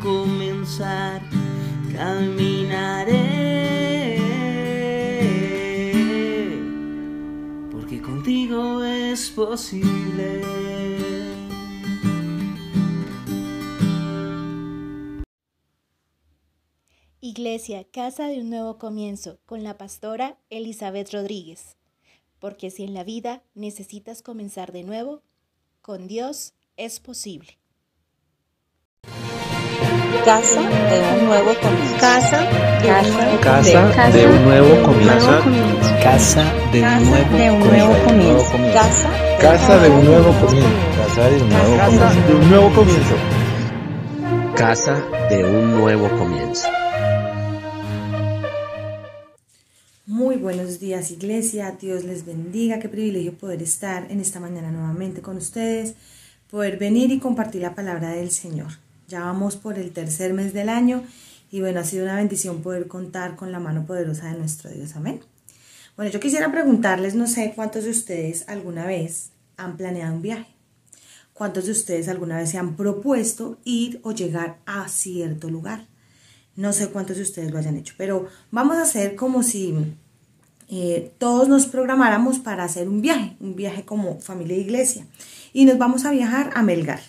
comenzar, caminaré. Porque contigo es posible. Iglesia, Casa de un Nuevo Comienzo, con la pastora Elizabeth Rodríguez. Porque si en la vida necesitas comenzar de nuevo, con Dios es posible. Casa de un nuevo comienzo. Casa de un nuevo Casa de un nuevo comienzo. Casa de un nuevo, de un nuevo comienzo. Casa Casa de un nuevo comienzo. Casa de un nuevo comienzo. De un nuevo comienzo. Casa de un nuevo comienzo. Muy buenos días iglesia, Dios les bendiga, qué privilegio poder estar en esta mañana nuevamente con ustedes, poder venir y compartir la palabra del Señor. Ya vamos por el tercer mes del año y bueno, ha sido una bendición poder contar con la mano poderosa de nuestro Dios, amén. Bueno, yo quisiera preguntarles, no sé cuántos de ustedes alguna vez han planeado un viaje, cuántos de ustedes alguna vez se han propuesto ir o llegar a cierto lugar. No sé cuántos de ustedes lo hayan hecho, pero vamos a hacer como si eh, todos nos programáramos para hacer un viaje, un viaje como familia e iglesia. Y nos vamos a viajar a Melgar.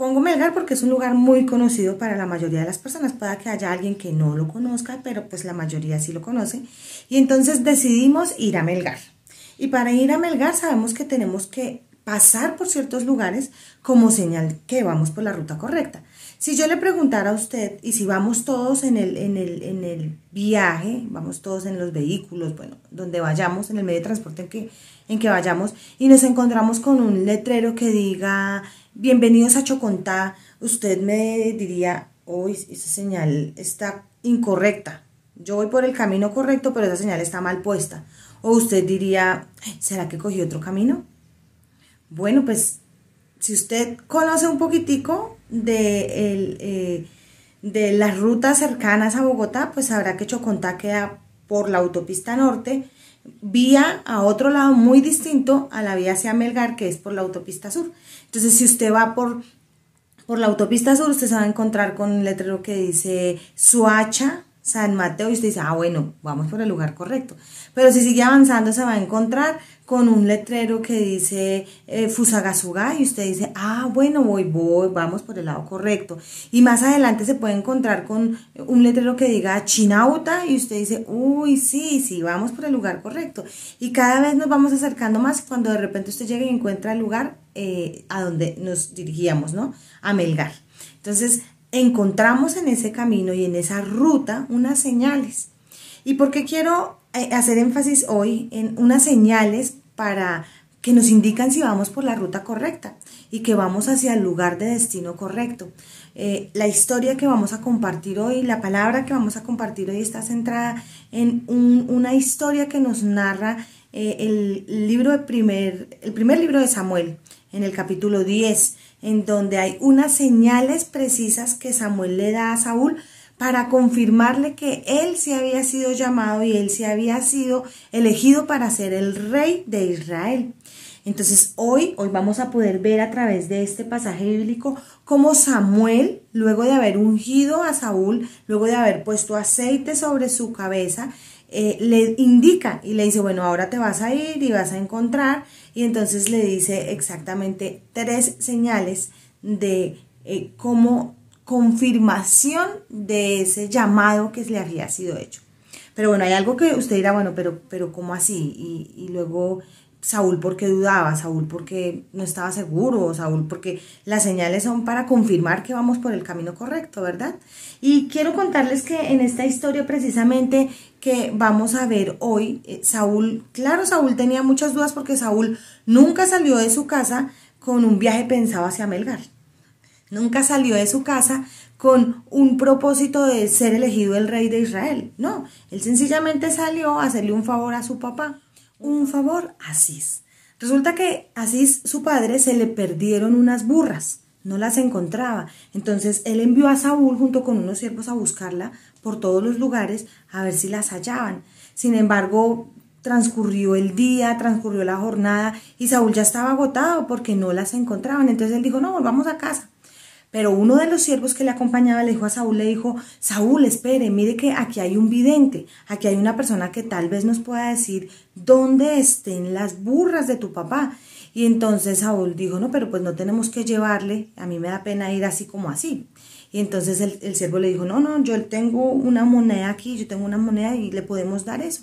Pongo Melgar porque es un lugar muy conocido para la mayoría de las personas. Puede que haya alguien que no lo conozca, pero pues la mayoría sí lo conoce. Y entonces decidimos ir a Melgar. Y para ir a Melgar sabemos que tenemos que pasar por ciertos lugares como señal que vamos por la ruta correcta. Si yo le preguntara a usted, y si vamos todos en el, en el, en el viaje, vamos todos en los vehículos, bueno, donde vayamos, en el medio de transporte en que, en que vayamos, y nos encontramos con un letrero que diga, bienvenidos a Chocontá, usted me diría, hoy esa señal está incorrecta. Yo voy por el camino correcto, pero esa señal está mal puesta. O usted diría, ¿será que cogí otro camino? Bueno, pues si usted conoce un poquitico de, el, eh, de las rutas cercanas a Bogotá, pues sabrá que Chocontá queda por la autopista norte, vía a otro lado muy distinto a la vía hacia Melgar, que es por la autopista sur. Entonces, si usted va por, por la autopista sur, usted se va a encontrar con un letrero que dice Suacha, San Mateo, y usted dice, ah, bueno, vamos por el lugar correcto. Pero si sigue avanzando, se va a encontrar con un letrero que dice eh, y usted dice, ah, bueno, voy, voy, vamos por el lado correcto. Y más adelante se puede encontrar con un letrero que diga Chinauta, y usted dice, uy, sí, sí, vamos por el lugar correcto. Y cada vez nos vamos acercando más cuando de repente usted llega y encuentra el lugar eh, a donde nos dirigíamos, ¿no? A Melgar. Entonces, encontramos en ese camino y en esa ruta unas señales. ¿Y por qué quiero eh, hacer énfasis hoy en unas señales para que nos indican si vamos por la ruta correcta y que vamos hacia el lugar de destino correcto? Eh, la historia que vamos a compartir hoy, la palabra que vamos a compartir hoy está centrada en un- una historia que nos narra eh, el libro de primer, el primer libro de Samuel, en el capítulo 10, en donde hay unas señales precisas que Samuel le da a Saúl para confirmarle que él se había sido llamado y él se había sido elegido para ser el rey de Israel. Entonces hoy, hoy vamos a poder ver a través de este pasaje bíblico cómo Samuel, luego de haber ungido a Saúl, luego de haber puesto aceite sobre su cabeza, eh, le indica y le dice, bueno, ahora te vas a ir y vas a encontrar, y entonces le dice exactamente tres señales de eh, como confirmación de ese llamado que le había sido hecho. Pero bueno, hay algo que usted dirá, bueno, pero, pero ¿cómo así? Y, y luego Saúl porque dudaba, Saúl porque no estaba seguro, Saúl porque las señales son para confirmar que vamos por el camino correcto, ¿verdad? Y quiero contarles que en esta historia precisamente que vamos a ver hoy, eh, Saúl, claro, Saúl tenía muchas dudas porque Saúl nunca salió de su casa con un viaje pensado hacia Melgar. Nunca salió de su casa con un propósito de ser elegido el rey de Israel. No, él sencillamente salió a hacerle un favor a su papá. Un favor a Asís. Resulta que Asís, su padre, se le perdieron unas burras. No las encontraba. Entonces él envió a Saúl junto con unos siervos a buscarla por todos los lugares a ver si las hallaban. Sin embargo, transcurrió el día, transcurrió la jornada y Saúl ya estaba agotado porque no las encontraban. Entonces él dijo, no, volvamos a casa. Pero uno de los siervos que le acompañaba le dijo a Saúl, le dijo, Saúl, espere, mire que aquí hay un vidente, aquí hay una persona que tal vez nos pueda decir dónde estén las burras de tu papá. Y entonces Saúl dijo, no, pero pues no tenemos que llevarle, a mí me da pena ir así como así. Y entonces el, el siervo le dijo, no, no, yo tengo una moneda aquí, yo tengo una moneda y le podemos dar eso.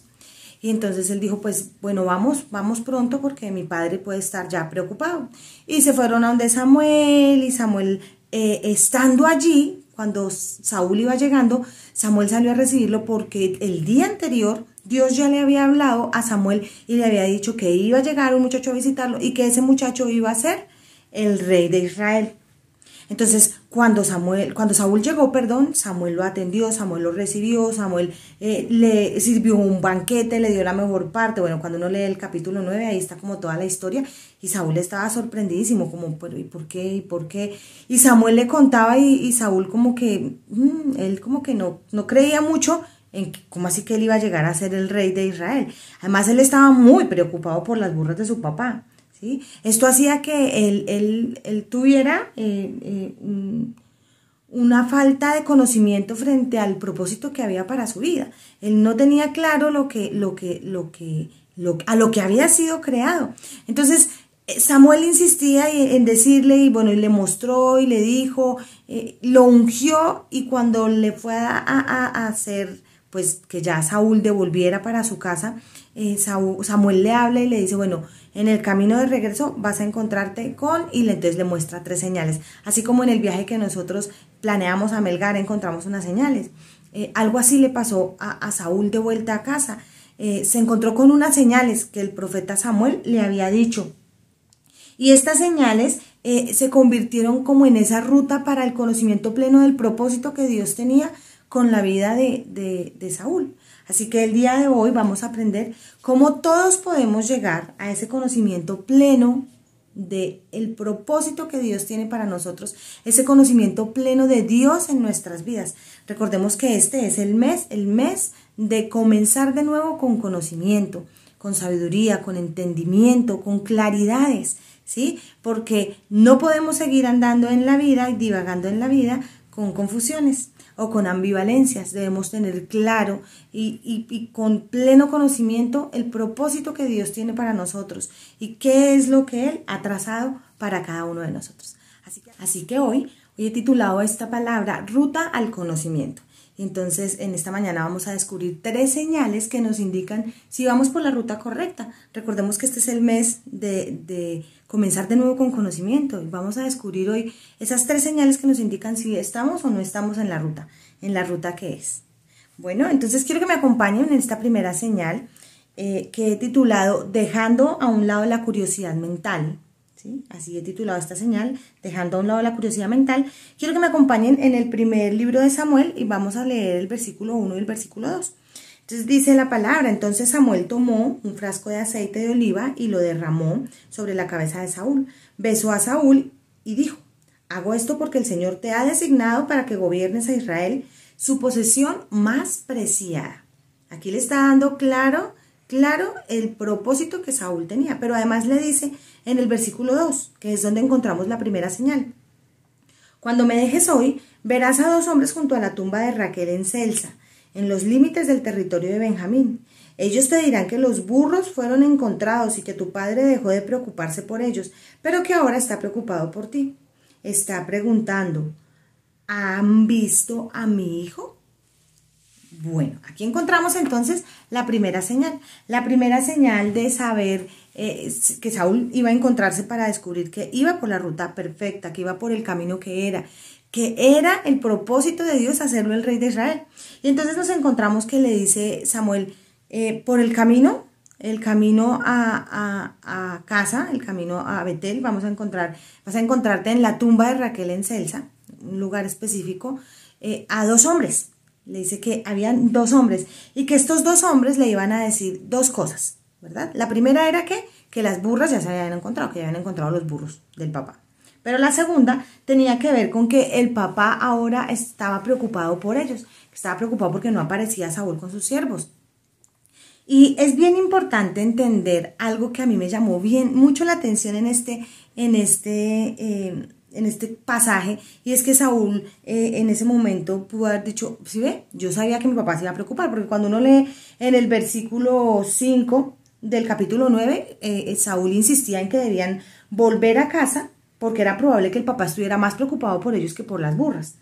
Y entonces él dijo, pues bueno, vamos, vamos pronto porque mi padre puede estar ya preocupado. Y se fueron a donde Samuel y Samuel eh, estando allí, cuando Saúl iba llegando, Samuel salió a recibirlo porque el día anterior Dios ya le había hablado a Samuel y le había dicho que iba a llegar un muchacho a visitarlo y que ese muchacho iba a ser el rey de Israel. Entonces, cuando Samuel, cuando Saúl llegó, perdón, Samuel lo atendió, Samuel lo recibió, Samuel eh, le sirvió un banquete, le dio la mejor parte. Bueno, cuando uno lee el capítulo 9, ahí está como toda la historia. Y Saúl estaba sorprendidísimo, como, pero ¿y por qué? ¿Y por qué? Y Samuel le contaba y, Saúl como que, mm, él como que no, no creía mucho en cómo así que él iba a llegar a ser el rey de Israel. Además, él estaba muy preocupado por las burras de su papá. Esto hacía que él, tuviera eh, eh, una falta de conocimiento frente al propósito que había para su vida. Él no tenía claro lo que, lo que, lo que, a lo que había sido creado. Entonces, eh, Samuel insistía en decirle y bueno, y le mostró y le dijo, lo ungió y cuando le fue a, a, hacer, pues que ya Saúl devolviera para su casa, Samuel le habla y le dice, bueno, en el camino de regreso vas a encontrarte con y entonces le muestra tres señales. Así como en el viaje que nosotros planeamos a Melgar encontramos unas señales. Eh, algo así le pasó a, Saúl de vuelta a casa. Eh, se encontró con unas señales que el profeta Samuel le había dicho. Y estas señales eh, se convirtieron como en esa ruta para el conocimiento pleno del propósito que Dios tenía con la vida de, de Saúl. Así que el día de hoy vamos a aprender cómo todos podemos llegar a ese conocimiento pleno de el propósito que Dios tiene para nosotros, ese conocimiento pleno de Dios en nuestras vidas. Recordemos que este es el mes, el mes de comenzar de nuevo con conocimiento, con sabiduría, con entendimiento, con claridades, ¿sí? Porque no podemos seguir andando en la vida y divagando en la vida con confusiones o con ambivalencias. Debemos tener claro y, con pleno conocimiento el propósito que Dios tiene para nosotros y qué es lo que Él ha trazado para cada uno de nosotros. Así que, así que hoy, hoy he titulado esta palabra Ruta al Conocimiento. Entonces en esta mañana vamos a descubrir tres señales que nos indican si vamos por la ruta correcta. Recordemos que este es el mes de, comenzar de nuevo con conocimiento vamos a descubrir hoy esas tres señales que nos indican si estamos o no estamos en la ruta, en la ruta que es. Bueno, entonces quiero que me acompañen en esta primera señal eh, que he titulado Dejando a un lado la curiosidad mental. Así he titulado esta señal, dejando a un lado la curiosidad mental. Quiero que me acompañen en el primer libro de Samuel y vamos a leer el versículo 1 y el versículo 2. Entonces dice la palabra, entonces Samuel tomó un frasco de aceite de oliva y lo derramó sobre la cabeza de Saúl. Besó a Saúl y dijo, hago esto porque el Señor te ha designado para que gobiernes a Israel, su posesión más preciada. Aquí le está dando claro claro el propósito que Saúl tenía, pero además le dice en el versículo 2, que es donde encontramos la primera señal. Cuando me dejes hoy, verás a dos hombres junto a la tumba de Raquel en Celsa, en los límites del territorio de Benjamín. Ellos te dirán que los burros fueron encontrados y que tu padre dejó de preocuparse por ellos, pero que ahora está preocupado por ti. Está preguntando, ¿han visto a mi hijo? Bueno, aquí encontramos entonces la primera señal. La primera señal de saber eh, que Saúl iba a encontrarse para descubrir que iba por la ruta perfecta, que iba por el camino que era, que era el propósito de Dios hacerlo el rey de Israel. Y entonces nos encontramos que le dice Samuel, eh, por el camino el camino a, a, casa, el camino a Betel, vamos a encontrar, vas a encontrarte en la tumba de Raquel en Celsa, un lugar específico, eh, a dos hombres. Le dice que habían dos hombres y que estos dos hombres le iban a decir dos cosas, ¿verdad? La primera era que, que las burras ya se habían encontrado, que ya habían encontrado los burros del papá. Pero la segunda tenía que ver con que el papá ahora estaba preocupado por ellos, estaba preocupado porque no aparecía Saúl con sus siervos. Y es bien importante entender algo que a mí me llamó bien mucho la atención en este, en este, eh, en este pasaje, y es que Saúl eh, en ese momento pudo haber dicho, si ve, yo sabía que mi papá se iba a preocupar, porque cuando uno lee en el versículo 5 del capítulo 9, eh, Saúl insistía en que debían volver a casa porque era probable que el papá estuviera más preocupado por ellos que por las burras.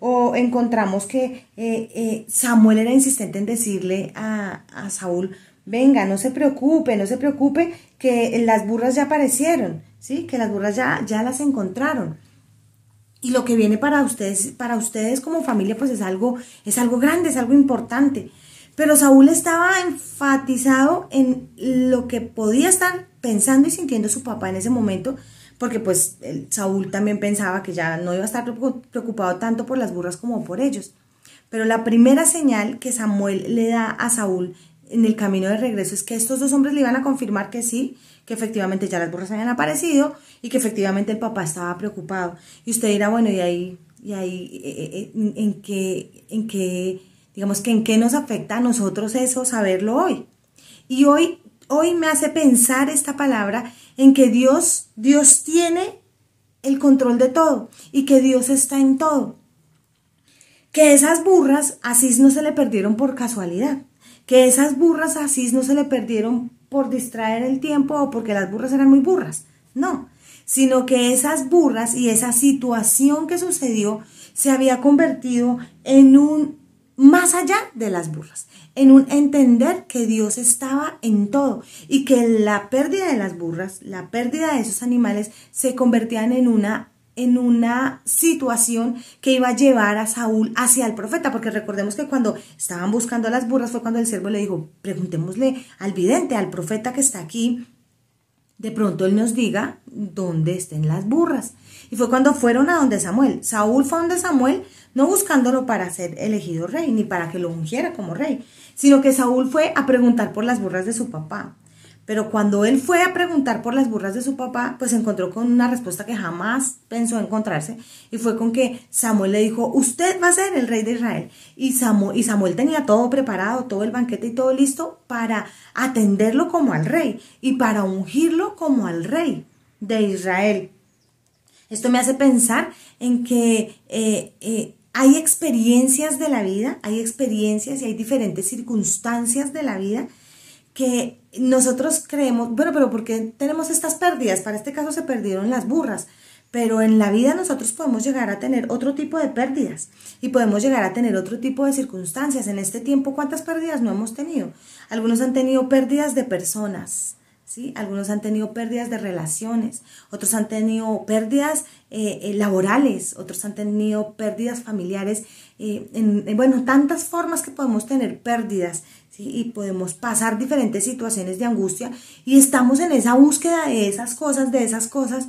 O encontramos que eh, Samuel era insistente en decirle a, a Saúl, venga, no se preocupe, no se preocupe, que las burras ya aparecieron, ¿sí? Que las burras ya, ya las encontraron. Y lo que viene para ustedes, para ustedes como familia, pues es algo, es algo grande, es algo importante. Pero Saúl estaba enfatizado en lo que podía estar pensando y sintiendo su papá en ese momento, porque pues Saúl también pensaba que ya no iba a estar preocupado tanto por las burras como por ellos. Pero la primera señal que Samuel le da a Saúl en el camino de regreso es que estos dos hombres le iban a confirmar que sí, que efectivamente ya las burras habían aparecido y que efectivamente el papá estaba preocupado. Y usted dirá, bueno, ¿y ahí, y ahí eh, eh, eh, en, en qué, digamos que en qué nos afecta a nosotros eso saberlo hoy? Y hoy, hoy me hace pensar esta palabra en que Dios, Dios tiene el control de todo y que Dios está en todo. Que esas burras así no se le perdieron por casualidad que esas burras así no se le perdieron por distraer el tiempo o porque las burras eran muy burras, no, sino que esas burras y esa situación que sucedió se había convertido en un más allá de las burras, en un entender que Dios estaba en todo y que la pérdida de las burras, la pérdida de esos animales se convertían en una en una situación que iba a llevar a Saúl hacia el profeta, porque recordemos que cuando estaban buscando a las burras fue cuando el siervo le dijo, preguntémosle al vidente, al profeta que está aquí, de pronto él nos diga dónde estén las burras. Y fue cuando fueron a donde Samuel. Saúl fue a donde Samuel, no buscándolo para ser elegido rey, ni para que lo ungiera como rey, sino que Saúl fue a preguntar por las burras de su papá. Pero cuando él fue a preguntar por las burras de su papá, pues se encontró con una respuesta que jamás pensó encontrarse y fue con que Samuel le dijo, usted va a ser el rey de Israel. Y Samuel, y Samuel tenía todo preparado, todo el banquete y todo listo para atenderlo como al rey y para ungirlo como al rey de Israel. Esto me hace pensar en que eh, eh, hay experiencias de la vida, hay experiencias y hay diferentes circunstancias de la vida que nosotros creemos, bueno, pero ¿por qué tenemos estas pérdidas? Para este caso se perdieron las burras, pero en la vida nosotros podemos llegar a tener otro tipo de pérdidas y podemos llegar a tener otro tipo de circunstancias. En este tiempo, ¿cuántas pérdidas no hemos tenido? Algunos han tenido pérdidas de personas, ¿sí? Algunos han tenido pérdidas de relaciones, otros han tenido pérdidas eh, eh, laborales, otros han tenido pérdidas familiares, eh, en, bueno, tantas formas que podemos tener pérdidas y podemos pasar diferentes situaciones de angustia y estamos en esa búsqueda de esas cosas, de esas cosas.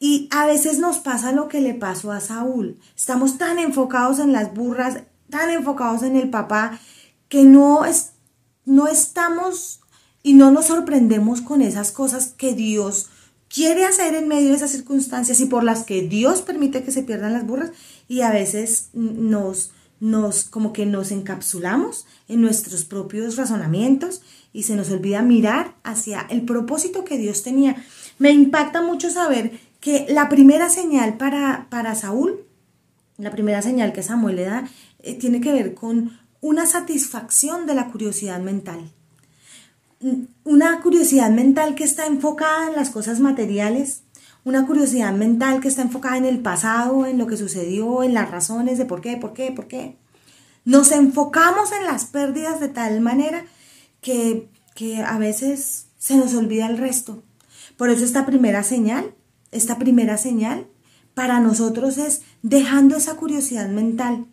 Y a veces nos pasa lo que le pasó a Saúl. Estamos tan enfocados en las burras, tan enfocados en el papá, que no, es, no estamos y no nos sorprendemos con esas cosas que Dios quiere hacer en medio de esas circunstancias y por las que Dios permite que se pierdan las burras y a veces nos, nos como que nos encapsulamos en nuestros propios razonamientos y se nos olvida mirar hacia el propósito que Dios tenía. Me impacta mucho saber que la primera señal para, para Saúl, la primera señal que Samuel le da, eh, tiene que ver con una satisfacción de la curiosidad mental. Una curiosidad mental que está enfocada en las cosas materiales, una curiosidad mental que está enfocada en el pasado, en lo que sucedió, en las razones de por qué, por qué, por qué. Nos enfocamos en las pérdidas de tal manera que, que a veces se nos olvida el resto. Por eso esta primera señal, esta primera señal para nosotros es dejando esa curiosidad mental.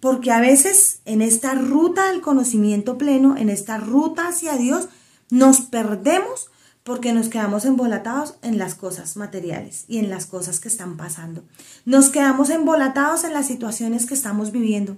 Porque a veces en esta ruta del conocimiento pleno, en esta ruta hacia Dios, Nos perdemos porque nos quedamos embolatados en las cosas materiales y en las cosas que están pasando. Nos quedamos embolatados en las situaciones que estamos viviendo.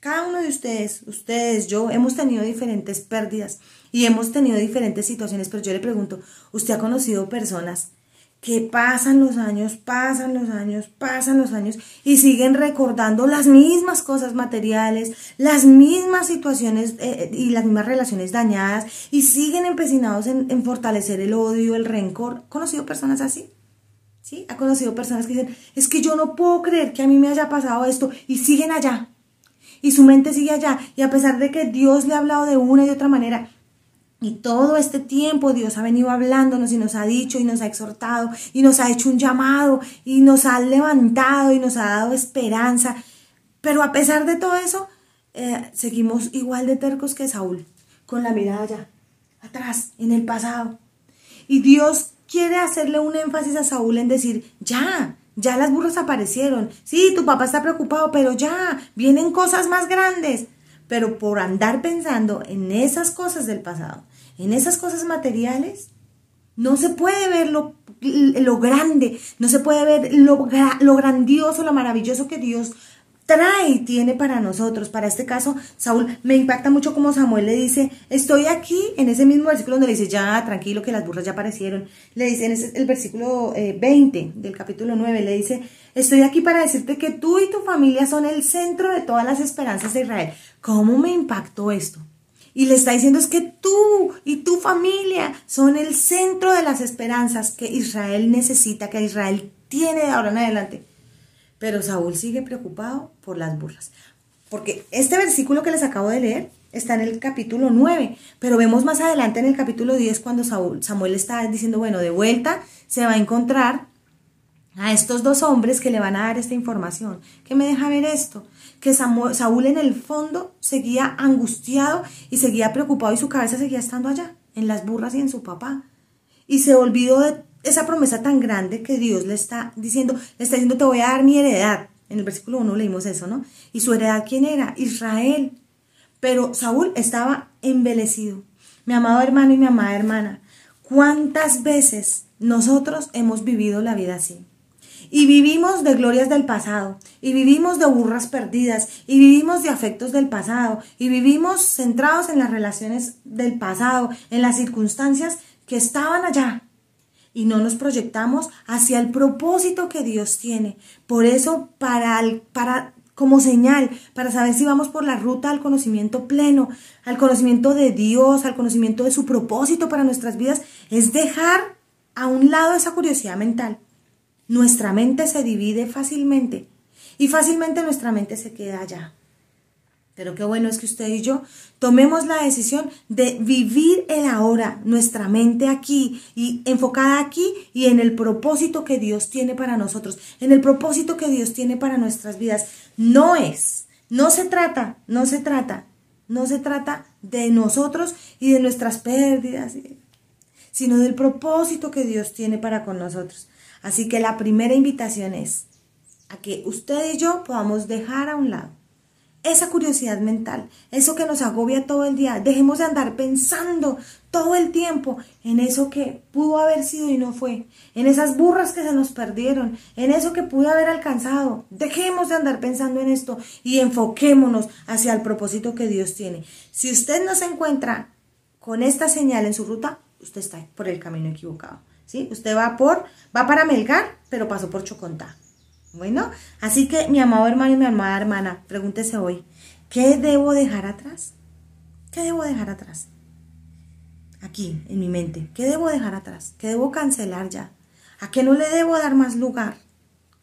Cada uno de ustedes, ustedes, yo, hemos tenido diferentes pérdidas y hemos tenido diferentes situaciones, pero yo le pregunto, ¿usted ha conocido personas que pasan los años, pasan los años, pasan los años y siguen recordando las mismas cosas materiales, las mismas situaciones eh, y las mismas relaciones dañadas y siguen empecinados en, en fortalecer el odio, el rencor. ¿Ha conocido personas así? ¿Sí? ¿Ha conocido personas que dicen, es que yo no puedo creer que a mí me haya pasado esto y siguen allá? Y su mente sigue allá. Y a pesar de que Dios le ha hablado de una y de otra manera, y todo este tiempo Dios ha venido hablándonos y nos ha dicho y nos ha exhortado y nos ha hecho un llamado y nos ha levantado y nos ha dado esperanza. Pero a pesar de todo eso, eh, seguimos igual de tercos que Saúl, con la mirada allá, atrás, en el pasado. Y Dios quiere hacerle un énfasis a Saúl en decir, ya, ya las burras aparecieron. Sí, tu papá está preocupado, pero ya, vienen cosas más grandes. Pero por andar pensando en esas cosas del pasado, en esas cosas materiales, no se puede ver lo, lo grande, no se puede ver lo, lo grandioso, lo maravilloso que Dios trae y tiene para nosotros. Para este caso, Saúl, me impacta mucho como Samuel le dice, estoy aquí, en ese mismo versículo donde le dice, ya, tranquilo, que las burras ya aparecieron. Le dice en el versículo 20 eh, del capítulo 9, le dice, estoy aquí para decirte que tú y tu familia son el centro de todas las esperanzas de Israel. ¿Cómo me impactó esto? Y le está diciendo es que tú y tu familia son el centro de las esperanzas que Israel necesita, que Israel tiene de ahora en adelante. Pero Saúl sigue preocupado por las burras. Porque este versículo que les acabo de leer está en el capítulo 9, pero vemos más adelante en el capítulo 10 cuando Saúl, Samuel está diciendo, bueno, de vuelta se va a encontrar a estos dos hombres que le van a dar esta información. ¿Qué me deja ver esto? Que Saúl en el fondo seguía angustiado y seguía preocupado y su cabeza seguía estando allá, en las burras y en su papá. Y se olvidó de esa promesa tan grande que Dios le está diciendo, le está diciendo, te voy a dar mi heredad. En el versículo 1 leímos eso, ¿no? ¿Y su heredad quién era? Israel. Pero Saúl estaba embelecido. Mi amado hermano y mi amada hermana, ¿cuántas veces nosotros hemos vivido la vida así? Y vivimos de glorias del pasado, y vivimos de burras perdidas, y vivimos de afectos del pasado, y vivimos centrados en las relaciones del pasado, en las circunstancias que estaban allá, y no nos proyectamos hacia el propósito que Dios tiene. Por eso, para, para como señal, para saber si vamos por la ruta al conocimiento pleno, al conocimiento de Dios, al conocimiento de su propósito para nuestras vidas, es dejar a un lado esa curiosidad mental. Nuestra mente se divide fácilmente y fácilmente nuestra mente se queda allá. Pero qué bueno es que usted y yo tomemos la decisión de vivir el ahora, nuestra mente aquí y enfocada aquí y en el propósito que Dios tiene para nosotros, en el propósito que Dios tiene para nuestras vidas. No es, no se trata, no se trata, no se trata de nosotros y de nuestras pérdidas, sino del propósito que Dios tiene para con nosotros. Así que la primera invitación es a que usted y yo podamos dejar a un lado esa curiosidad mental, eso que nos agobia todo el día. Dejemos de andar pensando todo el tiempo en eso que pudo haber sido y no fue, en esas burras que se nos perdieron, en eso que pudo haber alcanzado. Dejemos de andar pensando en esto y enfoquémonos hacia el propósito que Dios tiene. Si usted no se encuentra con esta señal en su ruta, usted está por el camino equivocado. ¿sí? Usted va por va para Melgar, pero pasó por Chocontá. Bueno, así que mi amado hermano y mi amada hermana, pregúntese hoy, ¿qué debo dejar atrás? ¿Qué debo dejar atrás? Aquí, en mi mente, ¿qué debo dejar atrás? ¿Qué debo cancelar ya? ¿A qué no le debo dar más lugar?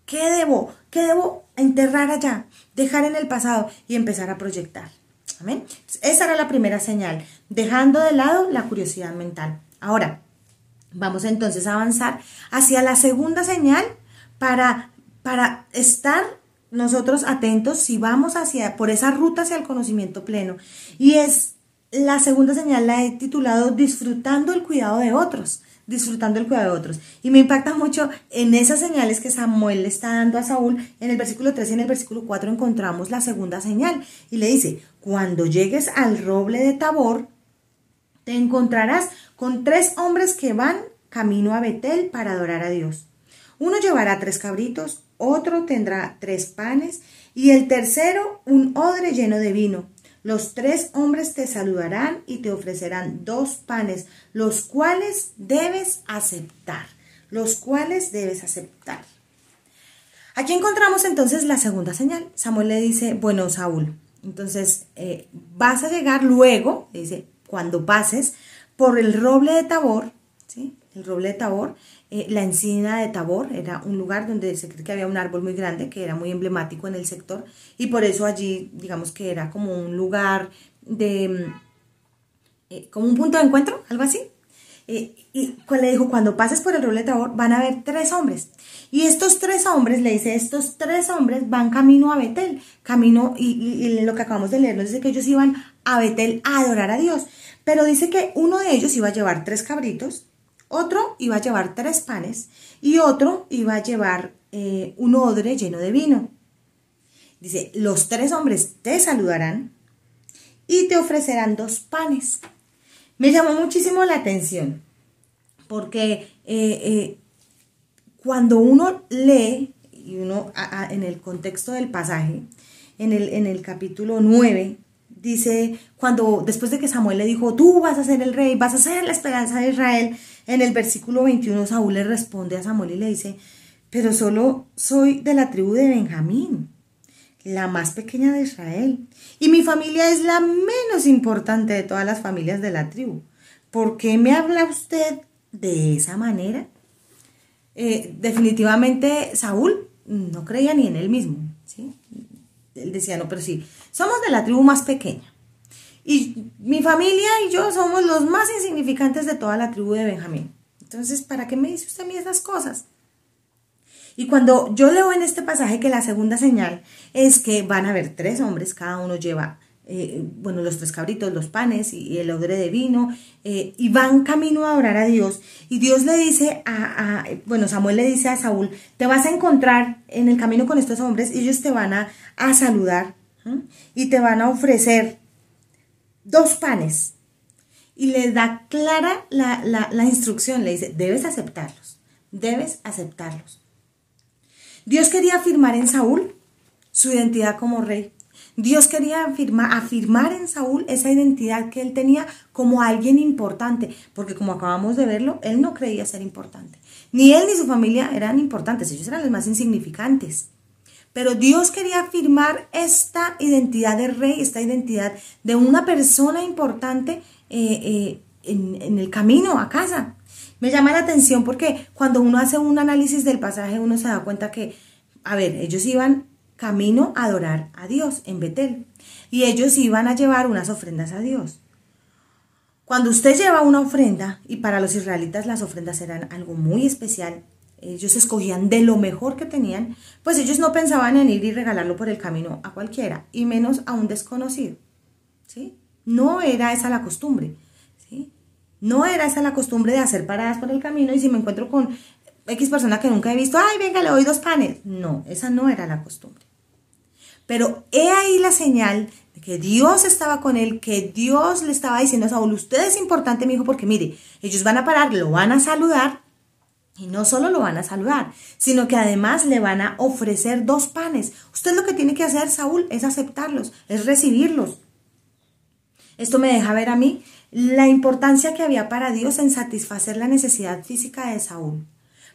¿Qué debo? ¿Qué debo enterrar allá? Dejar en el pasado y empezar a proyectar. Amén. Esa era la primera señal, dejando de lado la curiosidad mental. Ahora, vamos entonces a avanzar hacia la segunda señal para para estar nosotros atentos si vamos hacia, por esa ruta hacia el conocimiento pleno. Y es la segunda señal, la he titulado Disfrutando el cuidado de otros disfrutando el cuidado de otros. Y me impacta mucho en esas señales que Samuel le está dando a Saúl. En el versículo 3 y en el versículo 4 encontramos la segunda señal. Y le dice, cuando llegues al roble de Tabor, te encontrarás con tres hombres que van camino a Betel para adorar a Dios. Uno llevará tres cabritos, otro tendrá tres panes y el tercero un odre lleno de vino. Los tres hombres te saludarán y te ofrecerán dos panes, los cuales debes aceptar, los cuales debes aceptar. Aquí encontramos entonces la segunda señal. Samuel le dice, bueno, Saúl, entonces eh, vas a llegar luego, dice, cuando pases por el roble de Tabor, ¿sí? El roble de Tabor, eh, la encina de Tabor era un lugar donde se cree que había un árbol muy grande que era muy emblemático en el sector y por eso allí, digamos que era como un lugar de, mm, eh, como un punto de encuentro, algo así. Eh, y le dijo, cuando pases por el roble de Tabor van a haber tres hombres. Y estos tres hombres, le dice, estos tres hombres van camino a Betel, camino, y, y lo que acabamos de leer nos dice que ellos iban a Betel a adorar a Dios. Pero dice que uno de ellos iba a llevar tres cabritos, otro iba a llevar tres panes y otro iba a llevar eh, un odre lleno de vino. Dice, los tres hombres te saludarán y te ofrecerán dos panes. Me llamó muchísimo la atención porque eh, eh, cuando uno lee, y uno en el contexto del pasaje, en el, en el capítulo 9, dice, cuando después de que Samuel le dijo, tú vas a ser el rey, vas a ser la esperanza de Israel, en el versículo 21 Saúl le responde a Samuel y le dice, pero solo soy de la tribu de Benjamín, la más pequeña de Israel, y mi familia es la menos importante de todas las familias de la tribu. ¿Por qué me habla usted de esa manera? Eh, definitivamente Saúl no creía ni en él mismo. Él decía, no, pero sí, somos de la tribu más pequeña. Y mi familia y yo somos los más insignificantes de toda la tribu de Benjamín. Entonces, ¿para qué me dice usted a mí esas cosas? Y cuando yo leo en este pasaje que la segunda señal es que van a haber tres hombres, cada uno lleva, eh, bueno, los tres cabritos, los panes y el odre de vino, eh, y van camino a adorar a Dios. Y Dios le dice a, bueno, Samuel le dice a Saúl, te vas a encontrar en el camino con estos hombres y ellos te van a, a saludar y te van a ofrecer dos panes. Y le da clara la, instrucción, le dice, debes aceptarlos, debes aceptarlos. Dios quería afirmar en Saúl su identidad como rey. Dios quería afirmar, afirmar en Saúl esa identidad que él tenía como alguien importante, porque como acabamos de verlo, él no creía ser importante. Ni él ni su familia eran importantes, ellos eran los más insignificantes. Pero Dios quería afirmar esta identidad de rey, esta identidad de una persona importante eh, eh, en, el camino a casa. Me llama la atención porque cuando uno hace un análisis del pasaje, uno se da cuenta que, a ver, ellos iban camino a adorar a Dios en Betel y ellos iban a llevar unas ofrendas a Dios. Cuando usted lleva una ofrenda, y para los israelitas las ofrendas eran algo muy especial, ellos escogían de lo mejor que tenían, pues ellos no pensaban en ir y regalarlo por el camino a cualquiera, y menos a un desconocido. ¿sí? No era esa la costumbre. ¿sí? No era esa la costumbre de hacer paradas por el camino y si me encuentro con X persona que nunca he visto, ay, venga, le doy dos panes. No, esa no era la costumbre. Pero he ahí la señal de que Dios estaba con él, que Dios le estaba diciendo a Saúl, usted es importante, mi hijo, porque mire, ellos van a parar, lo van a saludar, y no solo lo van a saludar, sino que además le van a ofrecer dos panes. Usted lo que tiene que hacer, Saúl, es aceptarlos, es recibirlos. Esto me deja ver a mí la importancia que había para Dios en satisfacer la necesidad física de Saúl.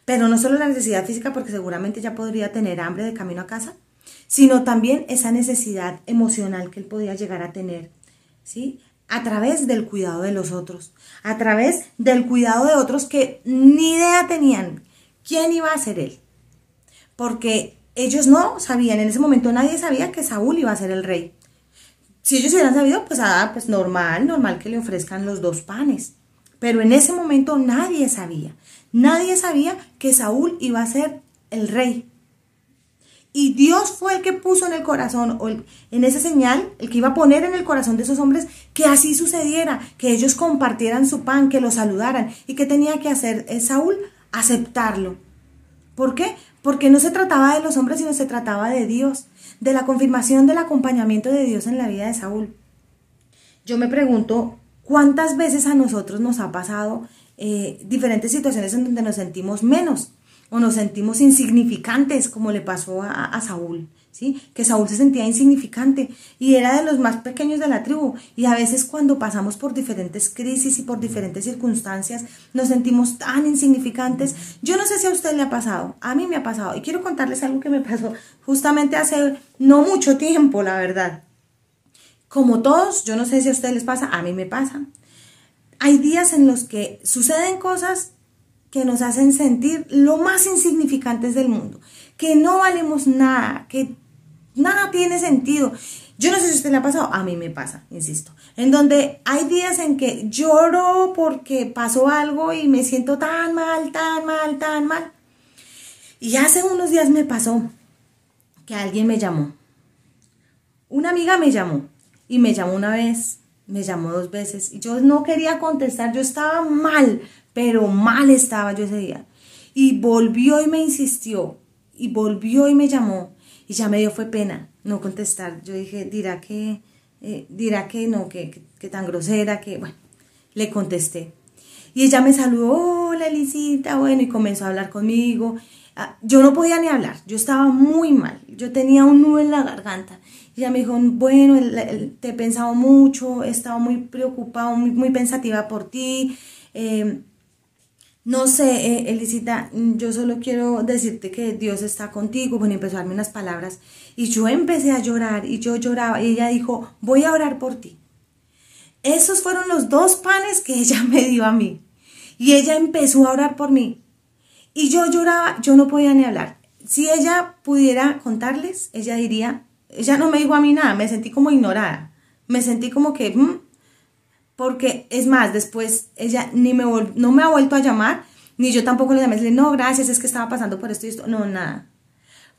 Pero no solo la necesidad física, porque seguramente ya podría tener hambre de camino a casa, sino también esa necesidad emocional que él podía llegar a tener. ¿sí? A través del cuidado de los otros, a través del cuidado de otros que ni idea tenían quién iba a ser él. Porque ellos no sabían, en ese momento nadie sabía que Saúl iba a ser el rey. Si ellos hubieran sabido, pues, ah, pues normal, normal que le ofrezcan los dos panes. Pero en ese momento nadie sabía. Nadie sabía que Saúl iba a ser el rey. Y Dios fue el que puso en el corazón, o en esa señal, el que iba a poner en el corazón de esos hombres que así sucediera, que ellos compartieran su pan, que lo saludaran. ¿Y qué tenía que hacer Saúl? Aceptarlo. ¿Por qué? Porque no se trataba de los hombres, sino se trataba de Dios, de la confirmación del acompañamiento de Dios en la vida de Saúl. Yo me pregunto, ¿Cuántas veces a nosotros nos ha pasado eh, diferentes situaciones en donde nos sentimos menos o nos sentimos insignificantes, como le pasó a, Saúl? ¿Sí? Que Saúl se sentía insignificante y era de los más pequeños de la tribu. Y a veces cuando pasamos por diferentes crisis y por diferentes circunstancias, nos sentimos tan insignificantes. Yo no sé si a usted le ha pasado, a mí me ha pasado. Y quiero contarles algo que me pasó justamente hace no mucho tiempo, la verdad. Como todos, yo no sé si a ustedes les pasa, a mí me pasa. Hay días en los que suceden cosas que nos hacen sentir lo más insignificantes del mundo, que no valemos nada, que nada tiene sentido. Yo no sé si usted le ha pasado, a mí me pasa, insisto, en donde hay días en que lloro porque pasó algo y me siento tan mal, tan mal, tan mal. Y hace unos días me pasó que alguien me llamó. Una amiga me llamó y me llamó una vez, me llamó dos veces y yo no quería contestar, yo estaba mal, pero mal estaba yo ese día. Y volvió y me insistió y volvió y me llamó y ya me dio fue pena no contestar. Yo dije, dirá que, eh, dirá que no, que, que, tan grosera, que bueno, le contesté. Y ella me saludó, hola Elisita, bueno, y comenzó a hablar conmigo. Ah, yo no podía ni hablar, yo estaba muy mal, yo tenía un nudo en la garganta ella me dijo, bueno, te he pensado mucho, he estado muy preocupado, muy, muy pensativa por ti. Eh, no sé, eh, Elisita, yo solo quiero decirte que Dios está contigo. Bueno, empezó a darme unas palabras y yo empecé a llorar y yo lloraba y ella dijo, voy a orar por ti. Esos fueron los dos panes que ella me dio a mí. Y ella empezó a orar por mí. Y yo lloraba, yo no podía ni hablar. Si ella pudiera contarles, ella diría, ella no me dijo a mí nada, me sentí como ignorada, me sentí como que, mm", porque es más, después ella ni me no me ha vuelto a llamar, ni yo tampoco le llamé, le no, gracias, es que estaba pasando por esto y esto, no, nada,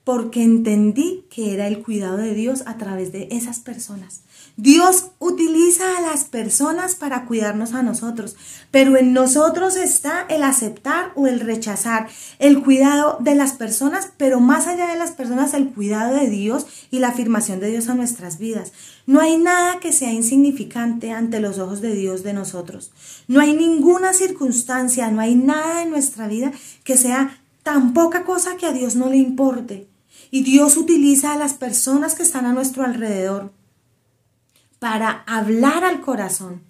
porque entendí que era el cuidado de Dios a través de esas personas. Dios utiliza a las personas para cuidarnos a nosotros, pero en nosotros está el aceptar o el rechazar el cuidado de las personas, pero más allá de las personas, el cuidado de Dios y la afirmación de Dios a nuestras vidas. No hay nada que sea insignificante ante los ojos de Dios de nosotros. No hay ninguna circunstancia, no hay nada en nuestra vida que sea tan poca cosa que a Dios no le importe. Y Dios utiliza a las personas que están a nuestro alrededor para hablar al corazón.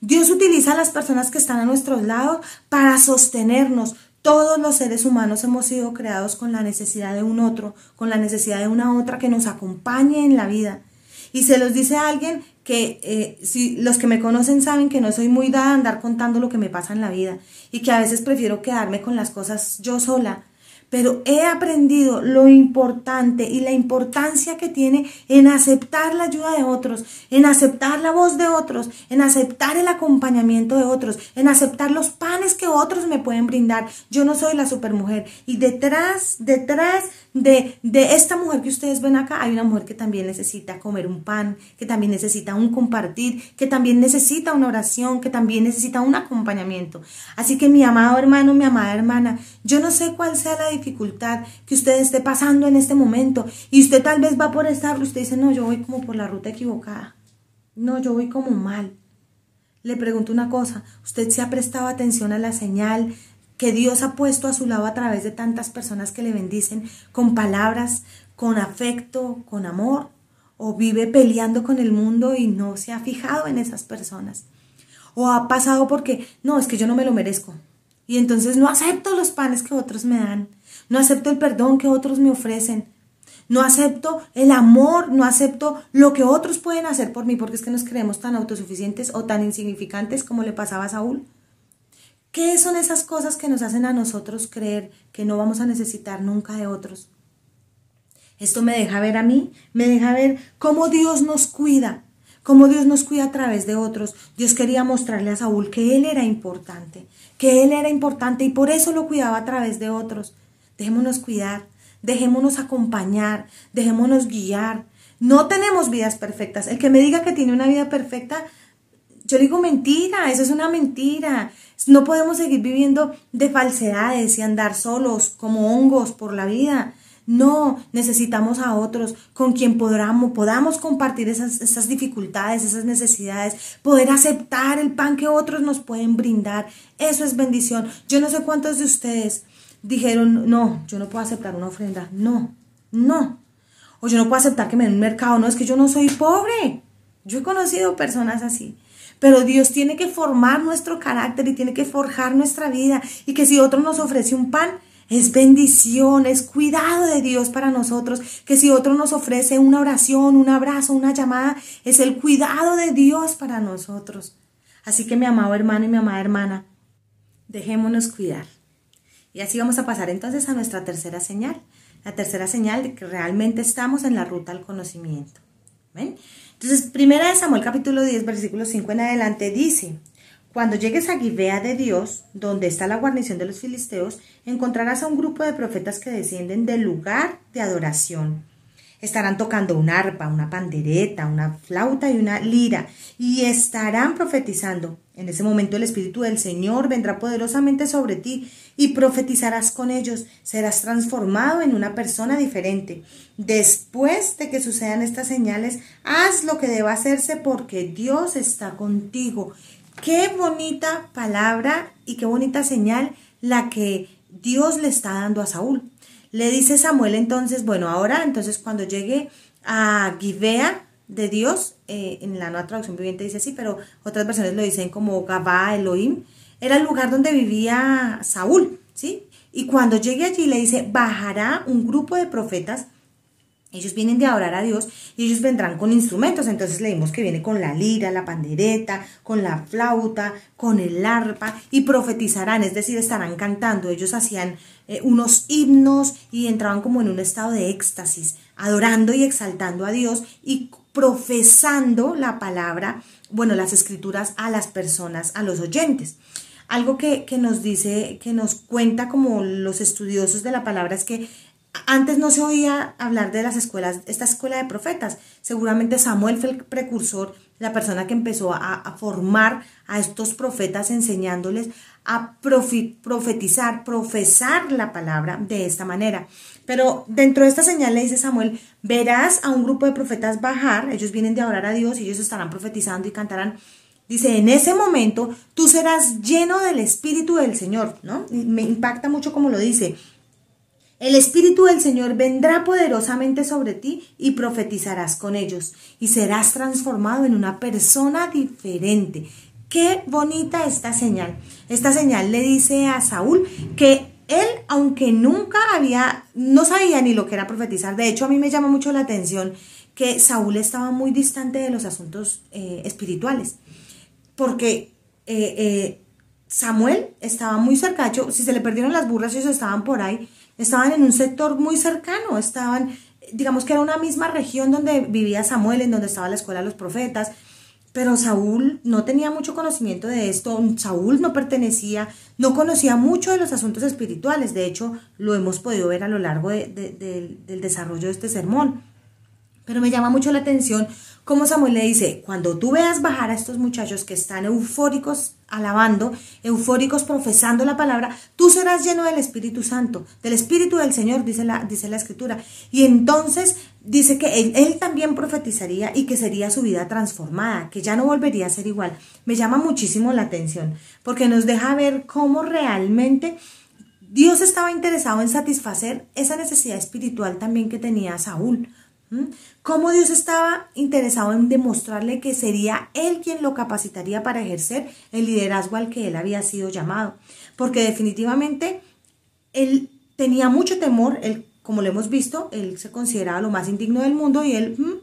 Dios utiliza a las personas que están a nuestros lados para sostenernos. Todos los seres humanos hemos sido creados con la necesidad de un otro, con la necesidad de una otra que nos acompañe en la vida. Y se los dice a alguien que eh, si los que me conocen saben que no soy muy dada a andar contando lo que me pasa en la vida y que a veces prefiero quedarme con las cosas yo sola pero he aprendido lo importante y la importancia que tiene en aceptar la ayuda de otros, en aceptar la voz de otros, en aceptar el acompañamiento de otros, en aceptar los panes que otros me pueden brindar. Yo no soy la supermujer y detrás, detrás de, de esta mujer que ustedes ven acá, hay una mujer que también necesita comer un pan, que también necesita un compartir, que también necesita una oración, que también necesita un acompañamiento. Así que mi amado hermano, mi amada hermana, yo no sé cuál sea la dificultad que usted esté pasando en este momento y usted tal vez va por estar, usted dice, no, yo voy como por la ruta equivocada, no, yo voy como mal. Le pregunto una cosa, ¿usted se ha prestado atención a la señal que Dios ha puesto a su lado a través de tantas personas que le bendicen con palabras, con afecto, con amor? ¿O vive peleando con el mundo y no se ha fijado en esas personas? ¿O ha pasado porque, no, es que yo no me lo merezco? Y entonces no acepto los panes que otros me dan, no acepto el perdón que otros me ofrecen, no acepto el amor, no acepto lo que otros pueden hacer por mí, porque es que nos creemos tan autosuficientes o tan insignificantes como le pasaba a Saúl. ¿Qué son esas cosas que nos hacen a nosotros creer que no vamos a necesitar nunca de otros? Esto me deja ver a mí, me deja ver cómo Dios nos cuida, cómo Dios nos cuida a través de otros. Dios quería mostrarle a Saúl que él era importante, que él era importante y por eso lo cuidaba a través de otros. Dejémonos cuidar, dejémonos acompañar, dejémonos guiar. No tenemos vidas perfectas. El que me diga que tiene una vida perfecta, yo digo mentira, eso es una mentira. No podemos seguir viviendo de falsedades y andar solos como hongos por la vida. No, necesitamos a otros con quien podamos, podamos compartir esas, esas dificultades, esas necesidades, poder aceptar el pan que otros nos pueden brindar. Eso es bendición. Yo no sé cuántos de ustedes dijeron, no, yo no puedo aceptar una ofrenda. No, no. O yo no puedo aceptar que me den un mercado. No, es que yo no soy pobre. Yo he conocido personas así. Pero Dios tiene que formar nuestro carácter y tiene que forjar nuestra vida. Y que si otro nos ofrece un pan, es bendición, es cuidado de Dios para nosotros. Que si otro nos ofrece una oración, un abrazo, una llamada, es el cuidado de Dios para nosotros. Así que mi amado hermano y mi amada hermana, dejémonos cuidar. Y así vamos a pasar entonces a nuestra tercera señal. La tercera señal de que realmente estamos en la ruta al conocimiento. ¿Ven? Entonces, primera de Samuel capítulo 10, versículo 5 en adelante dice, cuando llegues a Gibea de Dios, donde está la guarnición de los filisteos, encontrarás a un grupo de profetas que descienden del lugar de adoración. Estarán tocando un arpa, una pandereta, una flauta y una lira, y estarán profetizando. En ese momento el Espíritu del Señor vendrá poderosamente sobre ti y profetizarás con ellos. Serás transformado en una persona diferente. Después de que sucedan estas señales, haz lo que deba hacerse porque Dios está contigo. Qué bonita palabra y qué bonita señal la que Dios le está dando a Saúl. Le dice Samuel entonces, bueno, ahora entonces cuando llegue a Gibea de Dios, eh, en la nueva traducción viviente dice así, pero otras versiones lo dicen como Gabá Elohim, era el lugar donde vivía Saúl, ¿sí? Y cuando llegue allí le dice, bajará un grupo de profetas ellos vienen de adorar a Dios y ellos vendrán con instrumentos. Entonces leímos que viene con la lira, la pandereta, con la flauta, con el arpa y profetizarán, es decir, estarán cantando. Ellos hacían eh, unos himnos y entraban como en un estado de éxtasis, adorando y exaltando a Dios y profesando la palabra, bueno, las escrituras a las personas, a los oyentes. Algo que, que nos dice, que nos cuenta como los estudiosos de la palabra es que antes no se oía hablar de las escuelas, esta escuela de profetas. Seguramente Samuel fue el precursor, la persona que empezó a, formar a estos profetas enseñándoles a profetizar, profesar la palabra de esta manera. Pero dentro de esta señal le dice Samuel, verás a un grupo de profetas bajar, ellos vienen de adorar a Dios y ellos estarán profetizando y cantarán. Dice, en ese momento tú serás lleno del Espíritu del Señor, ¿no? me impacta mucho como lo dice. El Espíritu del Señor vendrá poderosamente sobre ti y profetizarás con ellos y serás transformado en una persona diferente. Qué bonita esta señal. Esta señal le dice a Saúl que él, aunque nunca había, no sabía ni lo que era profetizar, de hecho a mí me llama mucho la atención que Saúl estaba muy distante de los asuntos eh, espirituales, porque eh, eh, Samuel estaba muy cerca, si se le perdieron las burras, ellos estaban por ahí, estaban en un sector muy cercano, estaban, digamos que era una misma región donde vivía Samuel, en donde estaba la escuela de los profetas, pero Saúl no tenía mucho conocimiento de esto, Saúl no pertenecía, no conocía mucho de los asuntos espirituales, de hecho lo hemos podido ver a lo largo del desarrollo de este sermón. Pero me llama mucho la atención cómo Samuel le dice, cuando tú veas bajar a estos muchachos que están eufóricos alabando, eufóricos profesando la palabra, tú serás lleno del Espíritu Santo, del Espíritu del Señor, dice la, dice la Escritura. Y entonces dice que él, él también profetizaría y que sería su vida transformada, que ya no volvería a ser igual. Me llama muchísimo la atención, porque nos deja ver cómo realmente... Dios estaba interesado en satisfacer esa necesidad espiritual también que tenía Saúl. Cómo Dios estaba interesado en demostrarle que sería Él quien lo capacitaría para ejercer el liderazgo al que Él había sido llamado. Porque definitivamente Él tenía mucho temor, como lo hemos visto, Él se consideraba lo más indigno del mundo y Él,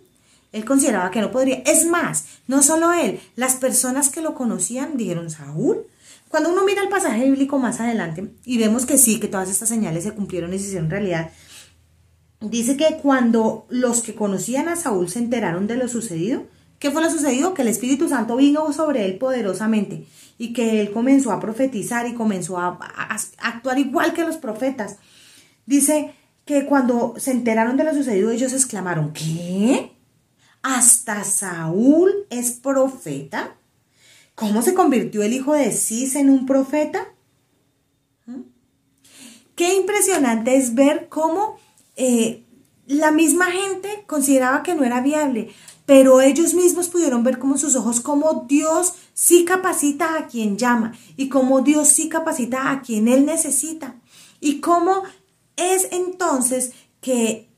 él consideraba que no podría. Es más, no solo Él, las personas que lo conocían dijeron, Saúl, cuando uno mira el pasaje bíblico más adelante y vemos que sí, que todas estas señales se cumplieron y se hicieron realidad, dice que cuando los que conocían a Saúl se enteraron de lo sucedido, ¿qué fue lo sucedido? Que el Espíritu Santo vino sobre él poderosamente y que él comenzó a profetizar y comenzó a, actuar igual que los profetas. Dice que cuando se enteraron de lo sucedido, ellos exclamaron, ¿qué? ¿Hasta Saúl es profeta? ¿Cómo se convirtió el hijo de Cis en un profeta? ¿Mm? Qué impresionante es ver cómo eh, la misma gente consideraba que no era viable, pero ellos mismos pudieron ver como sus ojos cómo Dios sí capacita a quien llama y cómo Dios sí capacita a quien Él necesita y cómo es entonces que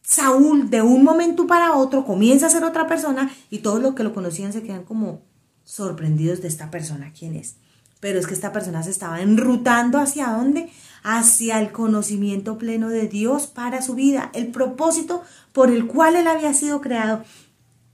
Saúl de un momento para otro comienza a ser otra persona y todos los que lo conocían se quedan como sorprendidos de esta persona, quién es. Pero es que esta persona se estaba enrutando hacia dónde? Hacia el conocimiento pleno de Dios para su vida, el propósito por el cual él había sido creado.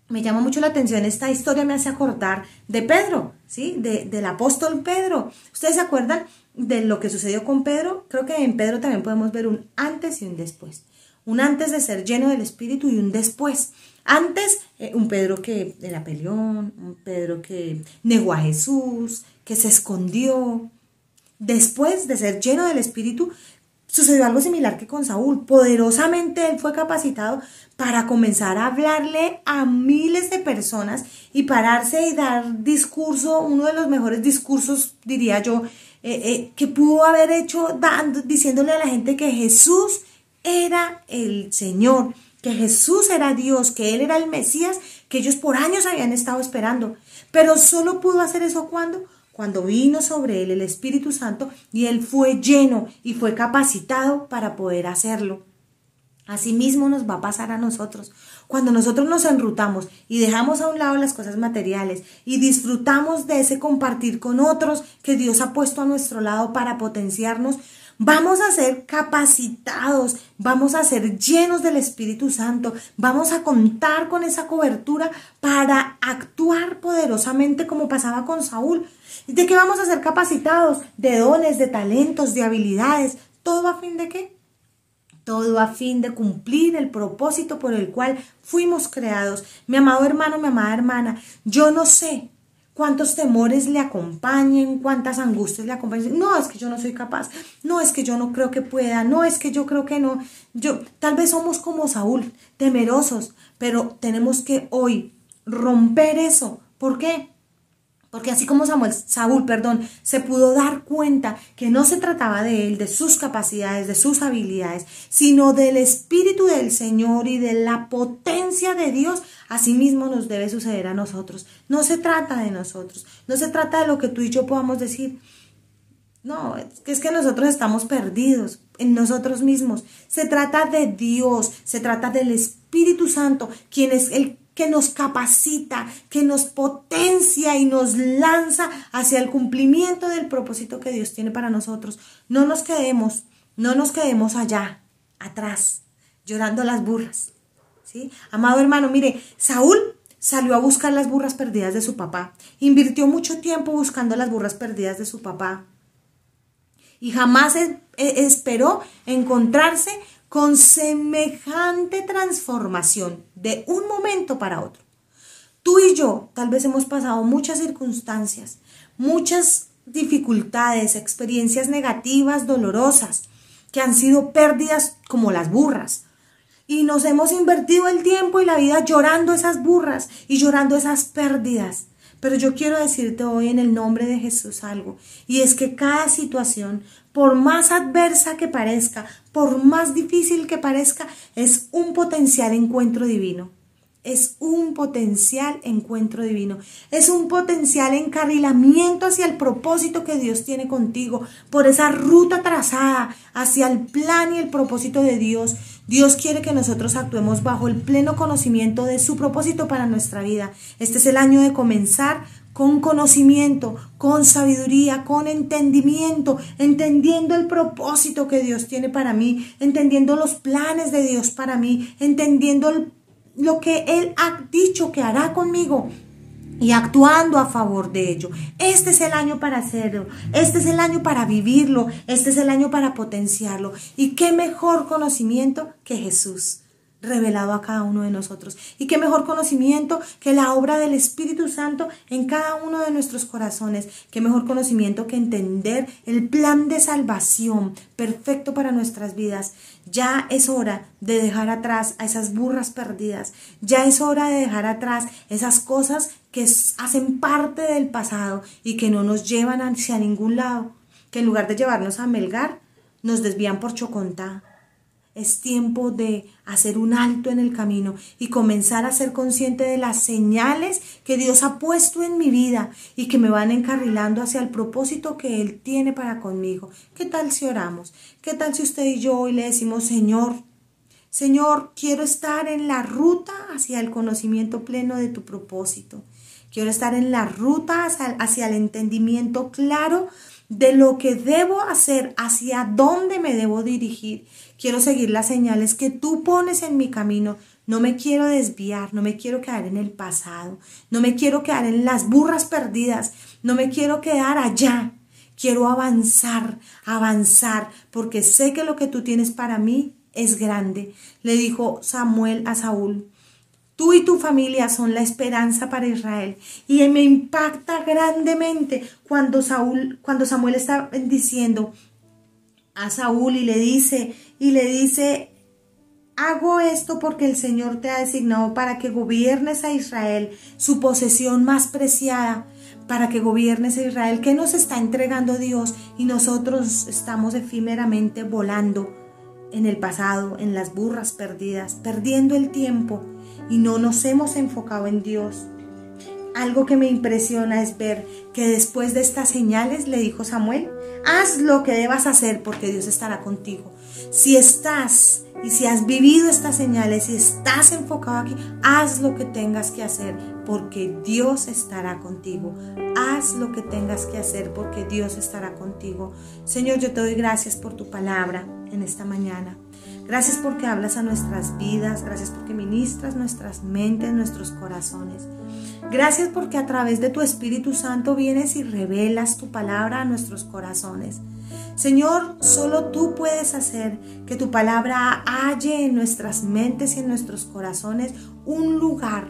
Me llama mucho la atención esta historia, me hace acordar de Pedro, ¿sí? De, del apóstol Pedro. ¿Ustedes se acuerdan de lo que sucedió con Pedro? Creo que en Pedro también podemos ver un antes y un después. Un antes de ser lleno del Espíritu y un después. Antes, eh, un Pedro que era peleón, un Pedro que negó a Jesús, que se escondió. Después de ser lleno del Espíritu, sucedió algo similar que con Saúl. Poderosamente él fue capacitado para comenzar a hablarle a miles de personas y pararse y dar discurso, uno de los mejores discursos, diría yo, eh, eh, que pudo haber hecho diciéndole a la gente que Jesús era el Señor que Jesús era Dios, que Él era el Mesías, que ellos por años habían estado esperando. Pero solo pudo hacer eso cuando cuando vino sobre él el Espíritu Santo y él fue lleno y fue capacitado para poder hacerlo. Asimismo nos va a pasar a nosotros. Cuando nosotros nos enrutamos y dejamos a un lado las cosas materiales y disfrutamos de ese compartir con otros que Dios ha puesto a nuestro lado para potenciarnos, Vamos a ser capacitados, vamos a ser llenos del Espíritu Santo, vamos a contar con esa cobertura para actuar poderosamente como pasaba con Saúl. ¿De qué vamos a ser capacitados? De dones, de talentos, de habilidades. ¿Todo a fin de qué? Todo a fin de cumplir el propósito por el cual fuimos creados. Mi amado hermano, mi amada hermana, yo no sé cuántos temores le acompañen, cuántas angustias le acompañen. No, es que yo no soy capaz, no es que yo no creo que pueda, no es que yo creo que no. Yo tal vez somos como Saúl, temerosos, pero tenemos que hoy romper eso. ¿Por qué? Porque así como Samuel, Saúl, perdón, se pudo dar cuenta que no se trataba de él, de sus capacidades, de sus habilidades, sino del Espíritu del Señor y de la potencia de Dios, asimismo nos debe suceder a nosotros. No se trata de nosotros, no se trata de lo que tú y yo podamos decir. No, es que nosotros estamos perdidos en nosotros mismos. Se trata de Dios, se trata del Espíritu Santo, quien es el que nos capacita, que nos potencia y nos lanza hacia el cumplimiento del propósito que Dios tiene para nosotros. No nos quedemos, no nos quedemos allá, atrás, llorando las burras. ¿sí? Amado hermano, mire, Saúl salió a buscar las burras perdidas de su papá, invirtió mucho tiempo buscando las burras perdidas de su papá y jamás e, e, esperó encontrarse con semejante transformación de un momento para otro. Tú y yo tal vez hemos pasado muchas circunstancias, muchas dificultades, experiencias negativas, dolorosas, que han sido pérdidas como las burras. Y nos hemos invertido el tiempo y la vida llorando esas burras y llorando esas pérdidas. Pero yo quiero decirte hoy en el nombre de Jesús algo, y es que cada situación, por más adversa que parezca, por más difícil que parezca, es un potencial encuentro divino. Es un potencial encuentro divino. Es un potencial encarrilamiento hacia el propósito que Dios tiene contigo, por esa ruta trazada hacia el plan y el propósito de Dios. Dios quiere que nosotros actuemos bajo el pleno conocimiento de su propósito para nuestra vida. Este es el año de comenzar con conocimiento, con sabiduría, con entendimiento, entendiendo el propósito que Dios tiene para mí, entendiendo los planes de Dios para mí, entendiendo lo que Él ha dicho que hará conmigo y actuando a favor de ello. Este es el año para hacerlo, este es el año para vivirlo, este es el año para potenciarlo. Y qué mejor conocimiento que Jesús revelado a cada uno de nosotros. Y qué mejor conocimiento que la obra del Espíritu Santo en cada uno de nuestros corazones. Qué mejor conocimiento que entender el plan de salvación perfecto para nuestras vidas. Ya es hora de dejar atrás a esas burras perdidas. Ya es hora de dejar atrás esas cosas que hacen parte del pasado y que no nos llevan hacia ningún lado. Que en lugar de llevarnos a Melgar, nos desvían por Chocontá es tiempo de hacer un alto en el camino y comenzar a ser consciente de las señales que Dios ha puesto en mi vida y que me van encarrilando hacia el propósito que Él tiene para conmigo. ¿Qué tal si oramos? ¿Qué tal si usted y yo hoy le decimos, Señor, Señor, quiero estar en la ruta hacia el conocimiento pleno de tu propósito. Quiero estar en la ruta hacia, el entendimiento claro de lo que debo hacer, hacia dónde me debo dirigir. Quiero seguir las señales que tú pones en mi camino. No me quiero desviar, no me quiero quedar en el pasado, no me quiero quedar en las burras perdidas, no me quiero quedar allá. Quiero avanzar, avanzar, porque sé que lo que tú tienes para mí es grande. Le dijo Samuel a Saúl, tú y tu familia son la esperanza para Israel. Y me impacta grandemente cuando, Saúl, cuando Samuel está diciendo a Saúl y le dice, y le dice, hago esto porque el Señor te ha designado para que gobiernes a Israel, su posesión más preciada para que gobiernes a Israel, que nos está entregando Dios y nosotros estamos efímeramente volando en el pasado, en las burras perdidas, perdiendo el tiempo y no nos hemos enfocado en Dios. Algo que me impresiona es ver que después de estas señales le dijo Samuel, haz lo que debas hacer porque Dios estará contigo. Si estás y si has vivido estas señales y estás enfocado aquí, haz lo que tengas que hacer porque Dios estará contigo. Haz lo que tengas que hacer porque Dios estará contigo. Señor, yo te doy gracias por tu palabra en esta mañana. Gracias porque hablas a nuestras vidas, gracias porque ministras nuestras mentes, nuestros corazones. Gracias porque a través de tu Espíritu Santo vienes y revelas tu palabra a nuestros corazones. Señor, solo tú puedes hacer que tu palabra halle en nuestras mentes y en nuestros corazones un lugar,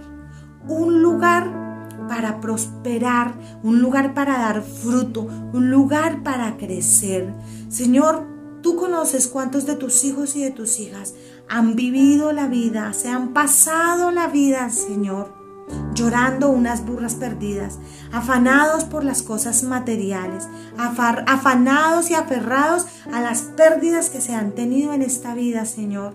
un lugar para prosperar, un lugar para dar fruto, un lugar para crecer. Señor, Tú conoces cuántos de tus hijos y de tus hijas han vivido la vida, se han pasado la vida, Señor, llorando unas burras perdidas, afanados por las cosas materiales, afanados y aferrados a las pérdidas que se han tenido en esta vida, Señor,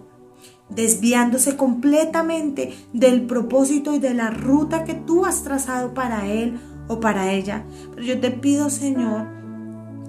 desviándose completamente del propósito y de la ruta que tú has trazado para él o para ella. Pero yo te pido, Señor,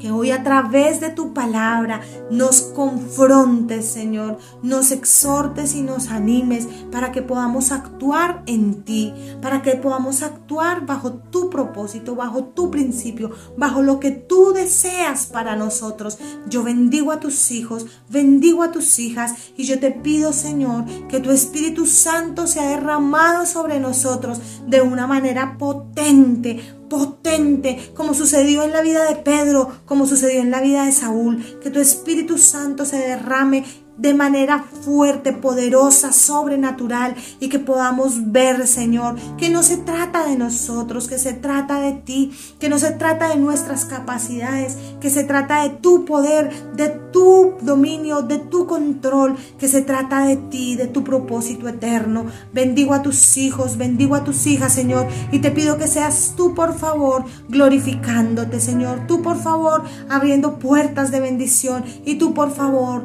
que hoy a través de tu palabra nos confrontes, Señor, nos exhortes y nos animes para que podamos actuar en ti, para que podamos actuar bajo tu propósito, bajo tu principio, bajo lo que tú deseas para nosotros. Yo bendigo a tus hijos, bendigo a tus hijas y yo te pido, Señor, que tu Espíritu Santo sea derramado sobre nosotros de una manera potente, potente, como sucedió en la vida de Pedro, como sucedió en la vida de Saúl. Que tu Espíritu Santo se derrame de manera fuerte, poderosa, sobrenatural y que podamos ver, Señor, que no se trata de nosotros, que se trata de ti, que no se trata de nuestras capacidades, que se trata de tu poder, de tu dominio, de tu control, que se trata de ti, de tu propósito eterno. Bendigo a tus hijos, bendigo a tus hijas, Señor, y te pido que seas tú, por favor, glorificándote, Señor, tú, por favor, abriendo puertas de bendición y tú, por favor,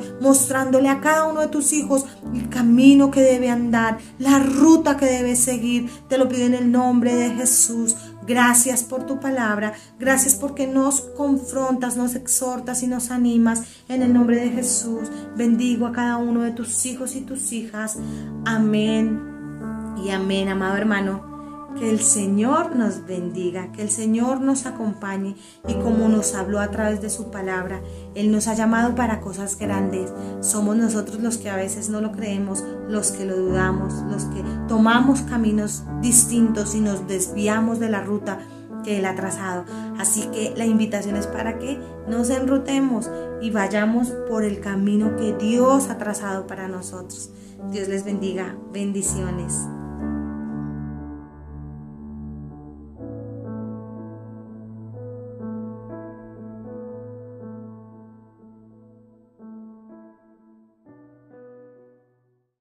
mostrándole a cada uno de tus hijos el camino que debe andar, la ruta que debe seguir. Te lo pido en el nombre de Jesús. Gracias por tu palabra. Gracias porque nos confrontas, nos exhortas y nos animas. En el nombre de Jesús, bendigo a cada uno de tus hijos y tus hijas. Amén y amén, amado hermano. Que el Señor nos bendiga, que el Señor nos acompañe y como nos habló a través de su palabra, Él nos ha llamado para cosas grandes. Somos nosotros los que a veces no lo creemos, los que lo dudamos, los que tomamos caminos distintos y nos desviamos de la ruta que Él ha trazado. Así que la invitación es para que nos enrutemos y vayamos por el camino que Dios ha trazado para nosotros. Dios les bendiga. Bendiciones.